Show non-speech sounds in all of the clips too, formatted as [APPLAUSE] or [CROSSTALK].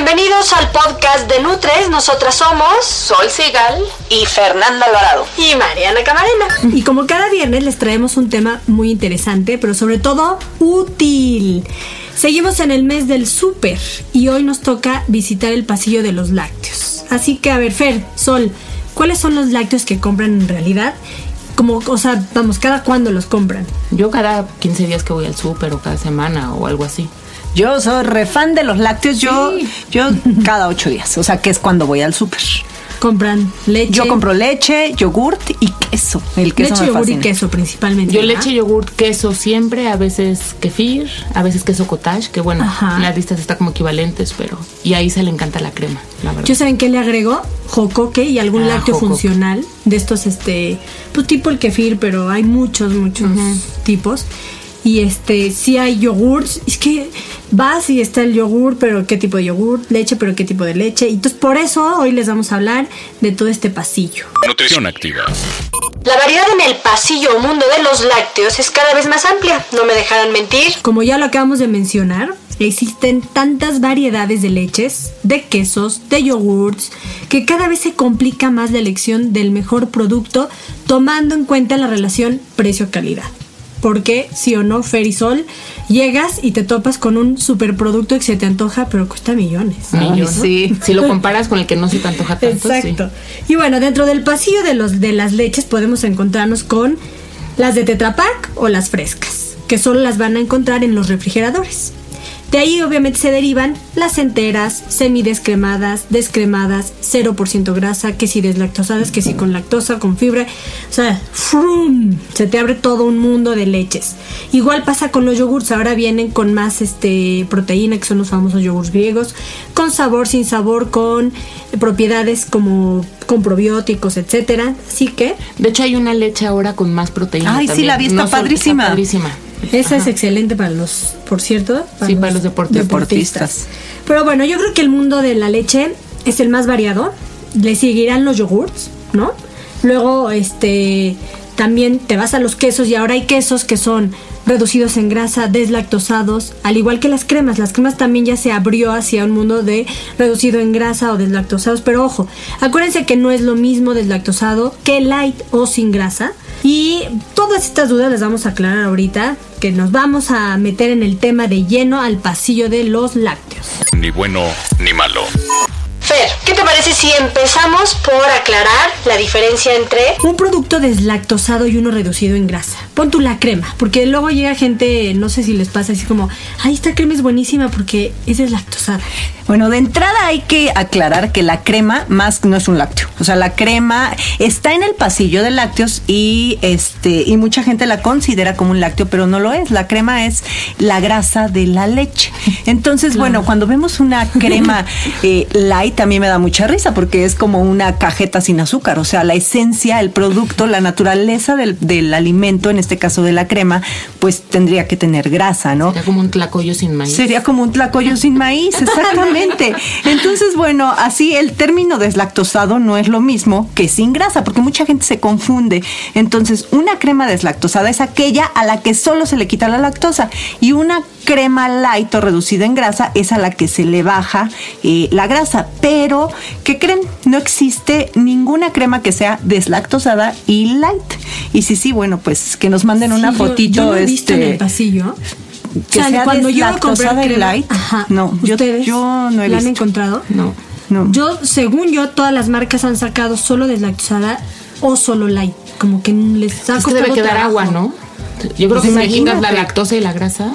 Bienvenidos al podcast de Nutres. Nosotras somos Sol Sigal y Fernanda Alvarado y Mariana Camarena. Y como cada viernes les traemos un tema muy interesante, pero sobre todo útil. Seguimos en el mes del súper y hoy nos toca visitar el pasillo de los lácteos. Así que a ver, Fer, Sol, ¿cuáles son los lácteos que compran en realidad? Como, o sea, vamos, ¿cada cuándo los compran? Yo cada 15 días que voy al súper o cada semana o algo así. Yo soy refan de los lácteos, yo, yo cada ocho días, o sea que es cuando voy al súper. Compran leche. Yo compro leche, yogurt y queso. El queso leche, me yogur y fascina. queso principalmente. Yo ¿verdad? leche, yogurt, queso siempre, a veces kefir, a veces queso cottage, que bueno, Ajá. en las listas está como equivalentes, pero... Y ahí se le encanta la crema, la verdad. Yo saben qué le agrego jocoque y algún Ah, lácteo jocoque. funcional de estos este pues tipo el kefir, pero hay muchos muchos tipos. Y este sí hay yogurts, es que vas y está el yogur, pero qué tipo de yogur, leche, pero qué tipo de leche. Y entonces por eso hoy les vamos a hablar de todo este pasillo. Nutrición activa. La variedad en el pasillo o mundo de los lácteos es cada vez más amplia. No me dejarán mentir. Como ya lo acabamos de mencionar, existen tantas variedades de leches, de quesos, de yogurts, que cada vez se complica más la elección del mejor producto tomando en cuenta la relación precio-calidad. Porque, sí o no, Fer y Sol, llegas y te topas con un superproducto que se te antoja, pero cuesta millones. ¿no? sí. Si lo comparas con el que no se te antoja tanto, Exacto. Y bueno, dentro del pasillo de, los, de las leches podemos encontrarnos con las de Tetra Pak o las frescas, que solo las van a encontrar en los refrigeradores. De ahí obviamente se derivan las enteras, semidescremadas, descremadas, 0% grasa, que si deslactosadas, que si con lactosa, con fibra. O sea, ¡frum! se te abre todo un mundo de leches. Igual pasa con los yogurts, ahora vienen con más este, proteína, que son los famosos yogurts griegos, con sabor, sin sabor, con propiedades como con probióticos, etcétera. Así que De hecho, hay una leche ahora con más proteína Ay, sí, la vi, está padrísima. Esa es excelente para los, por cierto, Sí, para los deportistas. Deportistas. Pero bueno, yo creo que el mundo de la leche es el más variado. Le seguirán los yogurts, ¿no? Luego, este, también te vas a los quesos y ahora hay quesos que son reducidos en grasa, deslactosados, al igual que las cremas. Las cremas también ya se abrió hacia un mundo de reducido en grasa o deslactosados. Pero ojo, acuérdense que no es lo mismo deslactosado que light o sin grasa. Y todas estas dudas las vamos a aclarar ahorita, que nos vamos a meter en el tema de lleno al pasillo de los lácteos. Ni bueno ni malo. Fer, ¿qué te parece si empezamos por aclarar la diferencia entre Un producto deslactosado y uno reducido en grasa. Pon tú la crema, porque luego llega gente, no sé si les pasa así como, ay, esta crema es buenísima porque es deslactosada. Bueno, de entrada hay que aclarar que la crema más no es un lácteo. O sea, la crema está en el pasillo de lácteos y este y mucha gente la considera como un lácteo, pero no lo es. La crema es la grasa de la leche. Entonces, bueno, cuando vemos una crema [LAUGHS] eh, light también me da mucha risa porque es como una cajeta sin azúcar. O sea, la esencia, el producto, la naturaleza del, del alimento, en este caso de la crema, pues tendría que tener grasa, ¿no? Sería como un tlacoyo sin maíz. Sería como un tlacoyo sin maíz, [LAUGHS] exactamente. Entonces, bueno, así el término deslactosado no es lo mismo que sin grasa, porque mucha gente se confunde. Entonces, una crema deslactosada es aquella a la que solo se le quita la lactosa y una crema light o reducida en grasa es a la que se le baja eh, la grasa. Pero, ¿qué creen? No existe ninguna crema que sea deslactosada y light. Y sí, sí, bueno, pues que nos manden una Sí, fotito. Yo, lo he visto en este, el pasillo. Que sea cuando yo voy a comprar deslactosada y crema- light. Ajá, No, yo- ¿ustedes yo no he ¿La han visto. encontrado? No. No. Yo, según yo, todas las marcas han sacado solo deslactosada o solo light? Como que les ha Es que debe quedar trabajo. agua, ¿no? Yo creo Pues que quitas la lactosa y la grasa,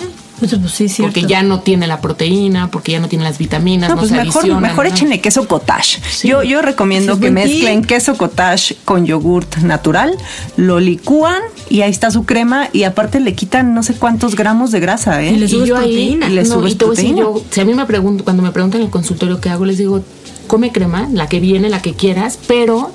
Pues, pues sí, cierto. porque ya no tiene la proteína, porque ya no tiene las vitaminas, no, No, pues se mejor, mejor ¿no? échenle queso cottage. Yo, yo recomiendo es que mezclen queso cottage con yogurt natural, lo licúan y ahí está su crema y aparte le quitan no sé cuántos gramos de grasa, ¿eh? Y le Y subes ahí, proteína. Y le no, subes y decir, proteína. yo, si a mí me pregunto, cuando me preguntan en el consultorio qué hago, les digo, come crema, la que viene, la que quieras, pero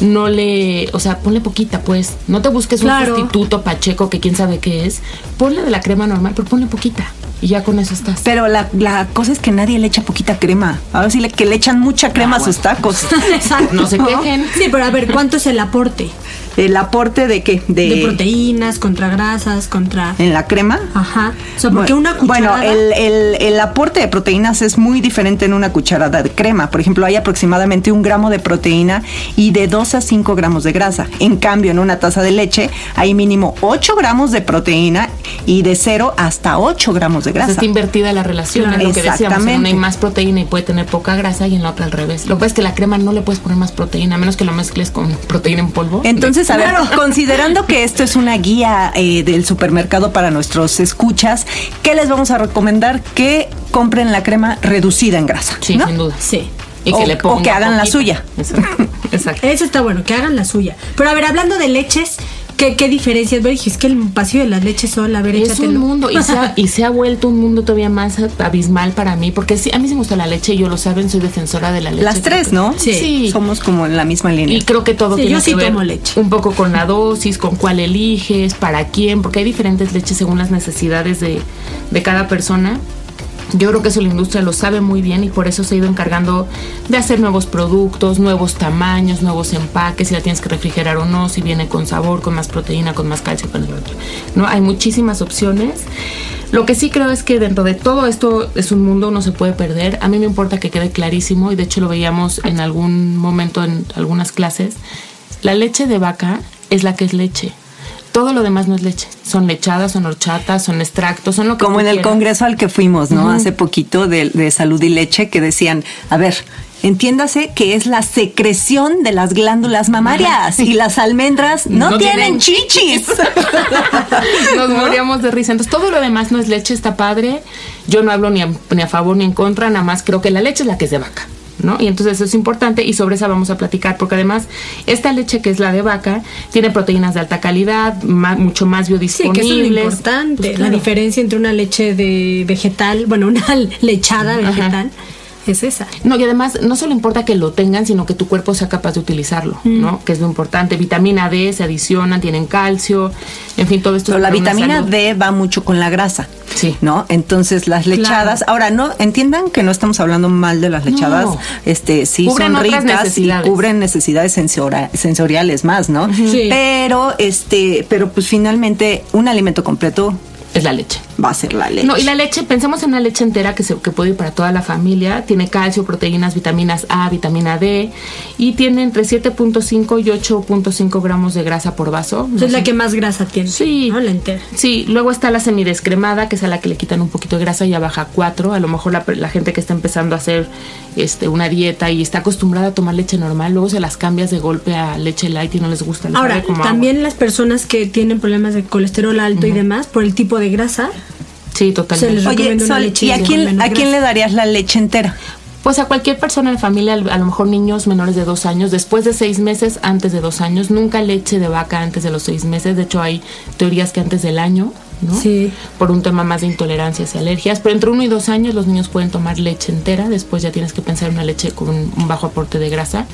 no le, o sea, ponle poquita, pues. No te busques Claro. un sustituto pacheco que quién sabe qué es. Ponle de la crema normal, pero ponle poquita. Y ya con eso estás. Pero la, la cosa es que nadie le echa poquita crema. Ahora sí le, que le echan mucha crema a sus tacos. Exacto. No se [LAUGHS] quejen. Sí, pero a ver, ¿cuánto es el aporte? El aporte de qué? De, De proteínas, contra grasas, contra... en la crema. Ajá. O sea, porque una Bueno, cucharada... el, el- el aporte de proteínas es muy diferente en una cucharada de crema. Por ejemplo, hay aproximadamente un gramo de proteína y de 2 a 5 gramos de grasa. En cambio, en una taza de leche hay mínimo 8 gramos de proteína y de 0 hasta 8 gramos de O sea, grasa. está invertida la relación, Claro. es lo que decíamos. En una hay más proteína y puede tener poca grasa y en la otra al revés. Lo que pasa es que la crema no le puedes poner más proteína, a menos que lo mezcles con proteína en polvo. Entonces, a ver, considerando que esto es una guía eh, del supermercado para nuestros escuchas, ¿qué les vamos a recomendar? Que compren la crema reducida en grasa. Sí, ¿no? sin duda. Sí. Y O- que o hagan la suya. Exacto. Exacto. Eso está bueno, que hagan la suya. Pero a ver, hablando de leches, ¿qué, qué diferencias? Es que el pasillo de las leches son, a ver, Es échatelo. un mundo y se, ha, y se ha vuelto un mundo todavía más abismal para mí, porque sí, a mí sí me gusta la leche, y yo lo saben, soy defensora de la leche. Las tres, ¿no? Sí. Somos como en la misma línea. Y creo que todo Sí, tiene yo sí que ver tomo leche. un poco con la dosis, con cuál eliges, para quién, porque hay diferentes leches según las necesidades de, de cada persona. Yo creo que eso la industria lo sabe muy bien y por eso se ha ido encargando de hacer nuevos productos, nuevos tamaños, nuevos empaques, si la tienes que refrigerar o no, si viene con sabor, con más proteína, con más calcio, con el otro. No, hay muchísimas opciones. Lo que sí creo es que dentro de todo esto es un mundo, no se puede perder. A mí me importa que quede clarísimo y de hecho lo veíamos en algún momento en algunas clases. La leche de vaca es la que es leche. Todo lo demás no es leche. Son lechadas, son horchatas, son extractos, son lo que Como en el congreso al que fuimos, ¿no? Hace poquito de, de salud y leche que decían, a ver, entiéndase que es la secreción de las glándulas mamarias y las almendras no, No tienen tienen chichis. [LAUGHS] Nos moríamos de risa. Entonces, todo lo demás no es leche, está padre. Yo no hablo ni a, ni a favor ni en contra, nada más creo que la leche es la que es de vaca. ¿No? Y entonces eso es importante y sobre esa vamos a platicar porque además esta leche que es la de vaca tiene proteínas de alta calidad, ma- mucho más Sí, biodisponibles. que eso es lo importante. Pues, La diferencia entre una leche de vegetal, bueno, una [LAUGHS] lechada Ajá. Es esa. No, y además no solo importa que lo tengan, sino que tu cuerpo sea capaz de utilizarlo, Mm. ¿no? Que es lo importante. Vitamina D se adicionan, tienen calcio, en fin, todo esto. Pero la vitamina. D va mucho con la grasa. Sí. ¿No? Entonces las lechadas, ahora no entiendan que no estamos hablando mal de las lechadas, No. este sí Cubren son ricas y cubren necesidades sensora- sensoriales más, ¿no? Sí. Pero este, pero pues finalmente un alimento completo Es la leche. Va a ser la leche. No, y la leche, pensemos en una leche entera que, se, que puede ir para toda la familia. Tiene calcio, proteínas, vitaminas A, vitamina D. Y tiene entre 7.5 y 8.5 gramos de grasa por vaso. Es la que más grasa tiene. Sí. ¿no? La entera. Sí, luego está la semidescremada, que es a la que le quitan un poquito de grasa y ya baja a 4. A lo mejor la, la gente que está empezando a hacer este, una dieta y está acostumbrada a tomar leche normal, luego se las cambias de golpe a leche light y no les gusta. les Ahora, como también las personas que tienen problemas de colesterol alto y demás, por el tipo de grasa. Sí, totalmente. se Oye, Sol, leche ¿y a quién, a quién le darías la leche entera? Pues a cualquier persona en la familia, a lo mejor niños menores de dos años, después de seis meses, antes de dos años, nunca leche de vaca antes de los seis meses. De hecho, hay teorías que antes del año, ¿no? Sí. Por un tema más de intolerancias y alergias. Pero entre uno y dos años los niños pueden tomar leche entera. Después ya tienes que pensar en una leche con un, un bajo aporte de grasa.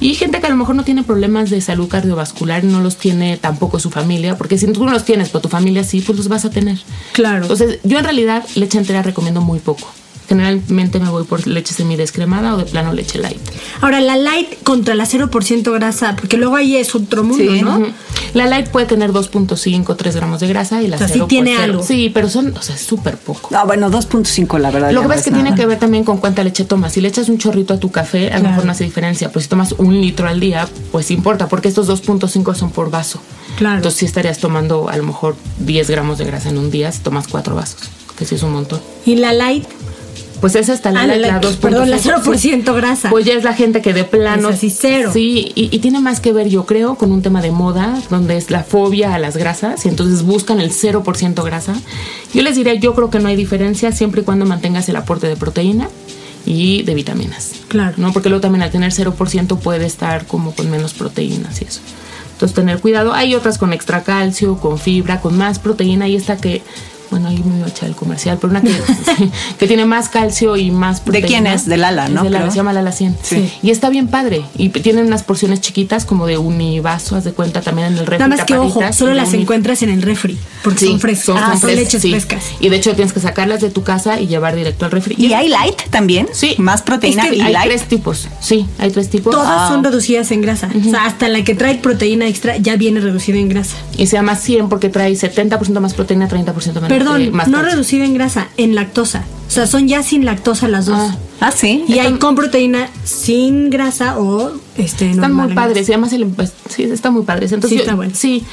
Y gente que a lo mejor no tiene problemas de salud cardiovascular, no los tiene tampoco su familia, porque si tú no los tienes, pero tu familia sí, pues los vas a tener. Claro. Entonces, yo en realidad leche entera recomiendo muy poco. Generalmente me voy por leche semidescremada o de plano leche light. Ahora, la light contra la 0% grasa, porque luego ahí es otro mundo, Sí. ¿no? La light puede tener 2.5, 3 gramos de grasa y la O sea, sí cero, tiene algo. Sí, pero son, o sea, es súper poco. Ah, bueno, 2.5 la verdad. Lo que no pasa es que nada. tiene que ver también con cuánta leche tomas. Si le echas un chorrito a tu café, a lo Claro. mejor no hace diferencia. Pero si tomas un litro al día, pues importa, porque estos 2.5 son por vaso. Claro. Entonces sí estarías tomando a lo mejor 10 gramos de grasa en un día si tomas cuatro vasos, que sí es un montón. Y la light, Pues esa está la, Ah, la- la, la- 2.0. perdón, la 0% grasa. Pues ya es la gente que de plano. Es así, cero. Sí, y, y tiene más que ver, yo creo, con un tema de moda, donde es la fobia a las grasas, y entonces buscan el 0% grasa. Yo les diría, yo creo que no hay diferencia siempre y cuando mantengas el aporte de proteína y de vitaminas. Claro. ¿no? Porque luego también al tener 0% puede estar como con menos proteínas y eso. Entonces tener cuidado. Hay otras con extra calcio, con fibra, con más proteína y esta que, bueno, ahí me iba a echar el comercial, pero una que, [LAUGHS] [LAUGHS] que tiene más calcio y más ¿De proteína. quién es? De Lala, ¿no? Es de Lala, se llama Lala 100. Sí. Y está bien padre. Y tienen unas porciones chiquitas como de univaso, haz de cuenta también en el refri. Nada más que ojo, solo de las uni- encuentras en el refri, porque Sí, son frescas, son ah, son leches sí. frescas. Y de hecho tienes que sacarlas de tu casa y llevar directo al refri. ¿Y hay light también? Sí. Más proteína Es que y hay light. tres tipos. Sí, hay tres tipos. Todas Ah. son reducidas en grasa. O sea, hasta la que trae proteína extra ya viene reducida en grasa. Y se llama 100 porque trae 70% más proteína, 30% menos. Perdón, eh, más no calcio. reducida en grasa, en lactosa. O sea, son ya sin lactosa las dos. Ah. Ah, sí. y hay con proteína sin grasa o este Están normal muy padres. Y además, el, pues, sí, están muy padres. Entonces, Sí, yo- está bueno. sí,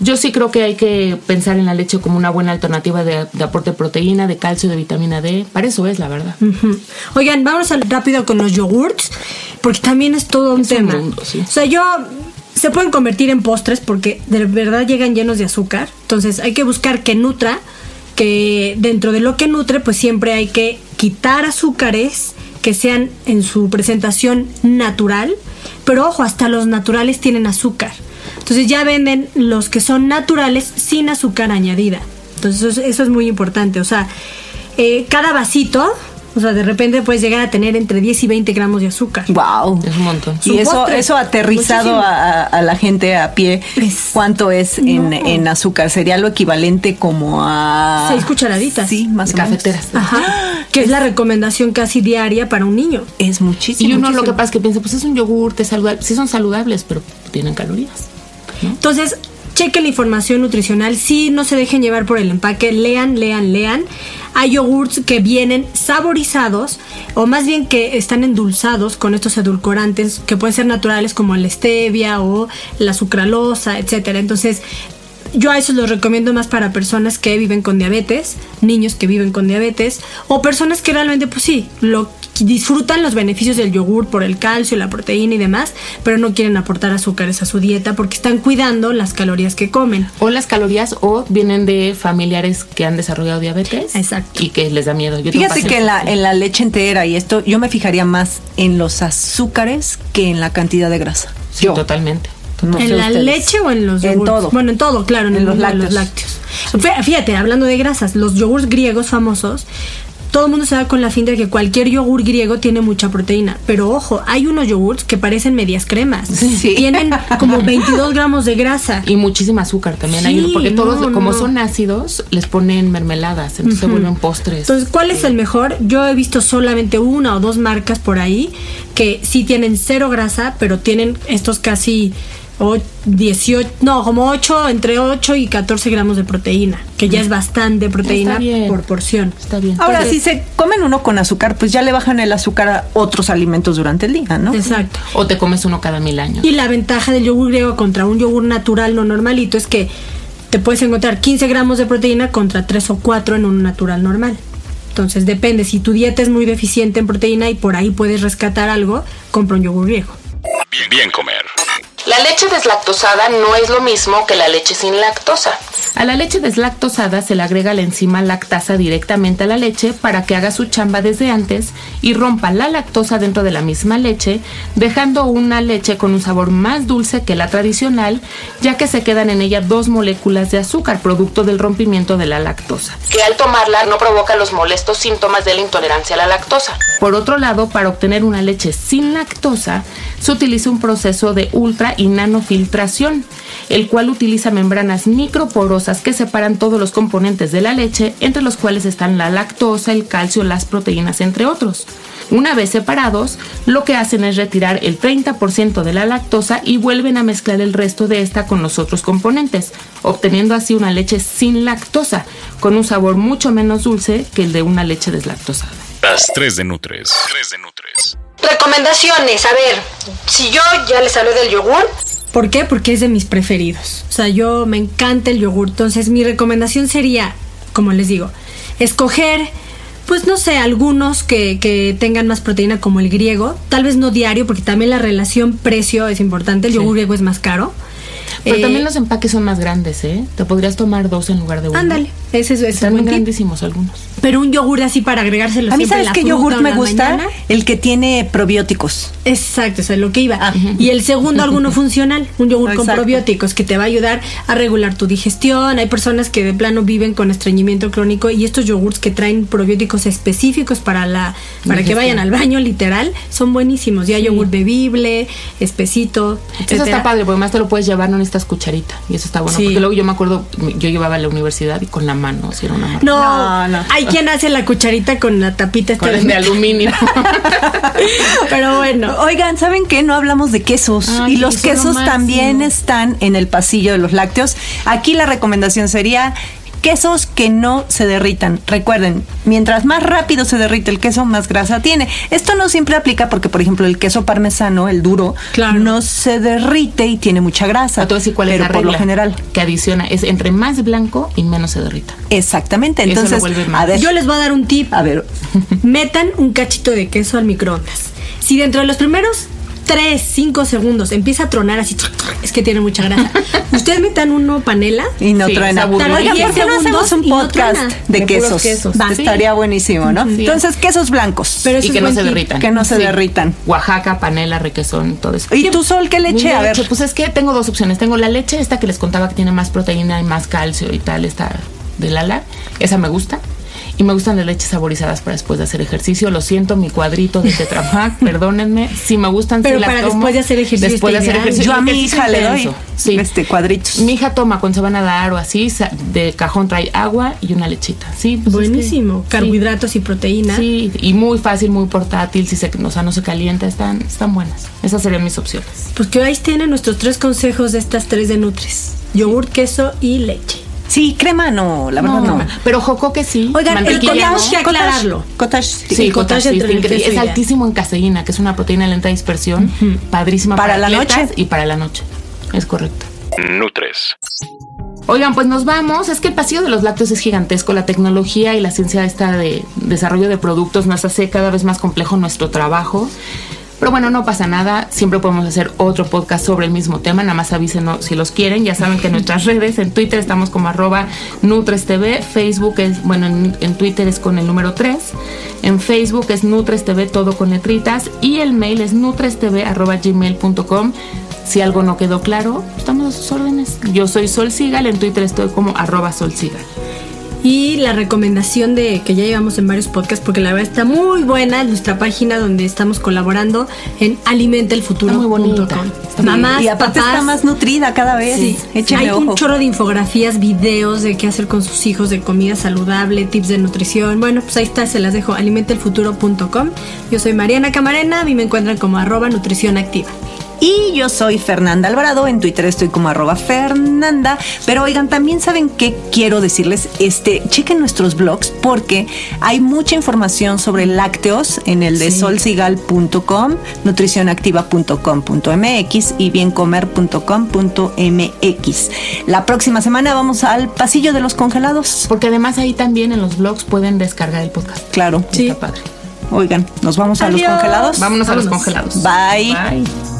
yo sí creo que hay que pensar en la leche como una buena alternativa de, de aporte de proteína, de calcio, de vitamina D. Para eso es, la verdad. Ujú. Oigan, vamos rápido con los yogurts, porque también es todo un Es un tema. mundo, sí. O sea, yo se pueden convertir en postres porque de verdad llegan llenos de azúcar. Entonces hay que buscar que nutra, que dentro de lo que nutre, pues siempre hay que quitar azúcares que sean en su presentación natural. Pero ojo, hasta los naturales tienen azúcar. Entonces ya venden los que son naturales sin azúcar añadida. Entonces eso es, eso es muy importante. O sea, eh, cada vasito, o sea, de repente puedes llegar a tener entre 10 y 20 gramos de azúcar. Wow. Es un montón. Y eso, postre. eso aterrizado a, la gente a pie, Es- ¿cuánto es en, No. en azúcar? Sería lo equivalente como a... Seis cucharaditas. Sí, más o menos. Cafeteras. Ajá. Que es la recomendación casi diaria para un niño. Es muchísimo. Y uno lo que pasa es que piensa, pues es un yogur, es saludable. Sí son saludables, pero tienen calorías. Entonces, chequen la información nutricional. Sí, no se dejen llevar por el empaque. Lean, lean, lean. Hay yogurts que vienen saborizados o más bien que están endulzados con estos edulcorantes que pueden ser naturales como la stevia o la sucralosa, etcétera. Entonces, yo a esos los recomiendo más para personas que viven con diabetes, niños que viven con diabetes o personas que realmente, pues sí, lo disfrutan los beneficios del yogur por el calcio, la proteína y demás, pero no quieren aportar azúcares a su dieta porque están cuidando las calorías que comen. O las calorías o vienen de familiares que han desarrollado diabetes. Exacto. Y que les da miedo. Yo Fíjate que en la, en la leche entera y esto, yo me fijaría más en los azúcares que en la cantidad de grasa. Sí, Yo. totalmente. No ¿En la ustedes. leche o en los En yogurts? todo. Bueno, en todo, claro, en, En el los lácteos. lácteos. Fí- Fíjate, hablando de grasas, los yogurts griegos famosos, todo el mundo se da con la finta de que cualquier yogur griego tiene mucha proteína. Pero ojo, hay unos yogurts que parecen medias cremas. Sí. [LAUGHS] Tienen como 22 gramos de grasa. Y muchísima azúcar también. hay, Sí, porque todos, no, como son ácidos, les ponen mermeladas. Entonces se vuelven postres. Entonces, ¿cuál es el mejor? Yo he visto solamente una o dos marcas por ahí que sí tienen cero grasa, pero tienen estos casi o 18, no, como 8, entre 8 y 14 gramos de proteína, que ya es bastante proteína por porción. Está bien. Ahora, Entonces, si se comen uno con azúcar, pues ya le bajan el azúcar a otros alimentos durante el día, ¿no? Exacto. O te comes uno cada mil años. Y la ventaja del yogur griego contra un yogur natural no normalito es que te puedes encontrar 15 gramos de proteína contra 3 o 4 en un natural normal. Entonces depende, si tu dieta es muy deficiente en proteína y por ahí puedes rescatar algo, compra un yogur griego. Bien, bien comer. La leche deslactosada no es lo mismo que la leche sin lactosa. A la leche deslactosada se le agrega la enzima lactasa directamente a la leche para que haga su chamba desde antes y rompa la lactosa dentro de la misma leche, dejando una leche con un sabor más dulce que la tradicional, ya que se quedan en ella dos moléculas de azúcar, producto del rompimiento de la lactosa, que al tomarla no provoca los molestos síntomas de la intolerancia a la lactosa. Por otro lado, para obtener una leche sin lactosa, se utiliza un proceso de ultra y nanofiltración, el cual utiliza membranas microporosas que separan todos los componentes de la leche, entre los cuales están la lactosa, el calcio, las proteínas, entre otros. Una vez separados, lo que hacen es retirar el 30% de la lactosa y vuelven a mezclar el resto de esta con los otros componentes, obteniendo así una leche sin lactosa, con un sabor mucho menos dulce que el de una leche deslactosada. Las 3 de Nutres. 3 de Nutres. Recomendaciones, a ver, si yo ya les hablé del yogur, ¿Por qué? Porque es de mis preferidos. O sea, yo me encanta el yogur. Entonces, mi recomendación sería, como les digo, escoger Pues no sé, algunos que, que tengan más proteína como el griego, tal vez no diario, porque también la relación precio es importante, el yogur griego es más caro. Pero Eh, también los empaques son más grandes, ¿eh? Te podrías tomar dos en lugar de uno. Ándale, ese es, ese Están tip. grandísimos algunos. Pero un yogur así para agregárselo A mí, ¿sabes qué o en me gusta? mañana. El que tiene probióticos. Exacto, eso es lo que iba. Ah. Y el segundo, alguno [LAUGHS] funcional, un yogur con probióticos que te va a ayudar a regular tu digestión. Hay personas que de plano viven con estreñimiento crónico y estos yogurts que traen probióticos específicos para la para que vayan al baño, literal, son buenísimos. Ya yogur bebible, espesito, Eso está padre, porque además te lo puedes llevar, no necesitas cucharita. Y eso está bueno. Sí. Porque luego yo me acuerdo, yo llevaba a la universidad y con la mano, era una mano. No, No, quien hace la cucharita con la tapita esta de aluminio. [LAUGHS] Pero bueno. Oigan, ¿saben qué? No hablamos de quesos. Ay, y los eso es lo quesos también están en el pasillo de los lácteos. Aquí la recomendación sería quesos que no se derritan. Recuerden, mientras más rápido se derrite el queso, más grasa tiene. Esto no siempre aplica porque, por ejemplo, el queso parmesano, el duro, Claro. no se derrite y tiene mucha grasa. A todo decir cuál es pero la por regla lo general. que adiciona es entre más blanco y menos se derrita. Exactamente. Entonces, a ver, Yo les voy a dar un tip. a ver, Metan un cachito de queso al microondas. Si dentro de los primeros 3, 5 segundos empieza a tronar así, es que tiene mucha grasa. [LAUGHS] Ustedes metan uno panela. Y no Sí, truena. se aburrió. Oigan, Diez ¿por qué no hacemos un no podcast truena. de, De quesos? quesos. Estaría buenísimo, ¿no? Sí. Entonces, quesos blancos. Pero y que no se derritan. Que no se derritan. Oaxaca, panela, requesón, todo eso. ¿Y tú, Sol, qué leche? A ver. leche, Pues es que tengo dos opciones. Tengo la leche, esta que les contaba que tiene más proteína y más calcio y tal, esta de Lala. Esa me gusta. Y me gustan las leches saborizadas para después de hacer ejercicio. Lo siento, mi cuadrito de Tetra Pak, [LAUGHS] perdónenme. Si me gustan, Pero para tomo. después de hacer ejercicio Después de hacer ejercicio. Yo a mi hija le doy. Sí. este cuadritos. Mi hija toma cuando se van a dar o así, de cajón trae agua y una lechita. Sí, pues es que- Buenísimo. sí. Carbohidratos y proteína. Sí, y muy fácil, muy portátil, si se, o sea, no se calienta, están, están buenas. Esas serían mis opciones. Pues que ahí tienen nuestros tres consejos de estas tres de Nutris. Yogur, queso y leche. Sí, crema no, la verdad no. Pero jocoque sí. Oigan, el mantequilla cottage no. que aclararlo. Cottage, sí. Sí, el cottage cottage, es ideal. altísimo en caseína, que es una proteína de lenta dispersión, padrísima Para la atletas noche. y para la noche. Es correcto. Nutres. Oigan, pues nos vamos. Es que el pasillo de los lácteos es gigantesco. La tecnología y la ciencia esta de desarrollo de productos nos hace cada vez más complejo nuestro trabajo. Pero bueno, no pasa nada. Siempre podemos hacer otro podcast sobre el mismo tema. Nada más avísenos si los quieren. Ya saben que en nuestras redes, en Twitter estamos como arroba NutresTV. Facebook es, bueno, en, Twitter es con el número 3. En Facebook es NutresTV, todo con letritas. Y el mail es nutrestv arroba gmail.com. Si algo no quedó claro, estamos a sus órdenes. Yo soy Sol Sigal, en Twitter estoy como arroba Sol Sigal. Y la recomendación de que ya llevamos en varios podcasts, porque la verdad está muy buena, nuestra página donde estamos colaborando en. Está muy bonita. Está muy y aparte papás, está más nutrida cada vez. Sí. Hay ojo. un chorro de infografías, videos de qué hacer con sus hijos, de comida saludable, tips de nutrición. Bueno, pues ahí está, se las dejo, alimentelfuturo.com. Yo soy Mariana Camarena, a mí me encuentran como arroba nutrición activa. Y yo soy Fernanda Alvarado, en Twitter estoy como arroba Fernanda, pero oigan, también saben qué quiero decirles, este, chequen nuestros blogs porque hay mucha información sobre lácteos en el de solsigal.com, nutricionactiva.com.mx y biencomer.com.mx. La próxima semana vamos al pasillo de los congelados. Porque además ahí también en los blogs pueden descargar el podcast. Claro. Sí. Está padre. Oigan, nos vamos a los congelados. Vámonos, a los Vámonos. congelados. Bye. Bye.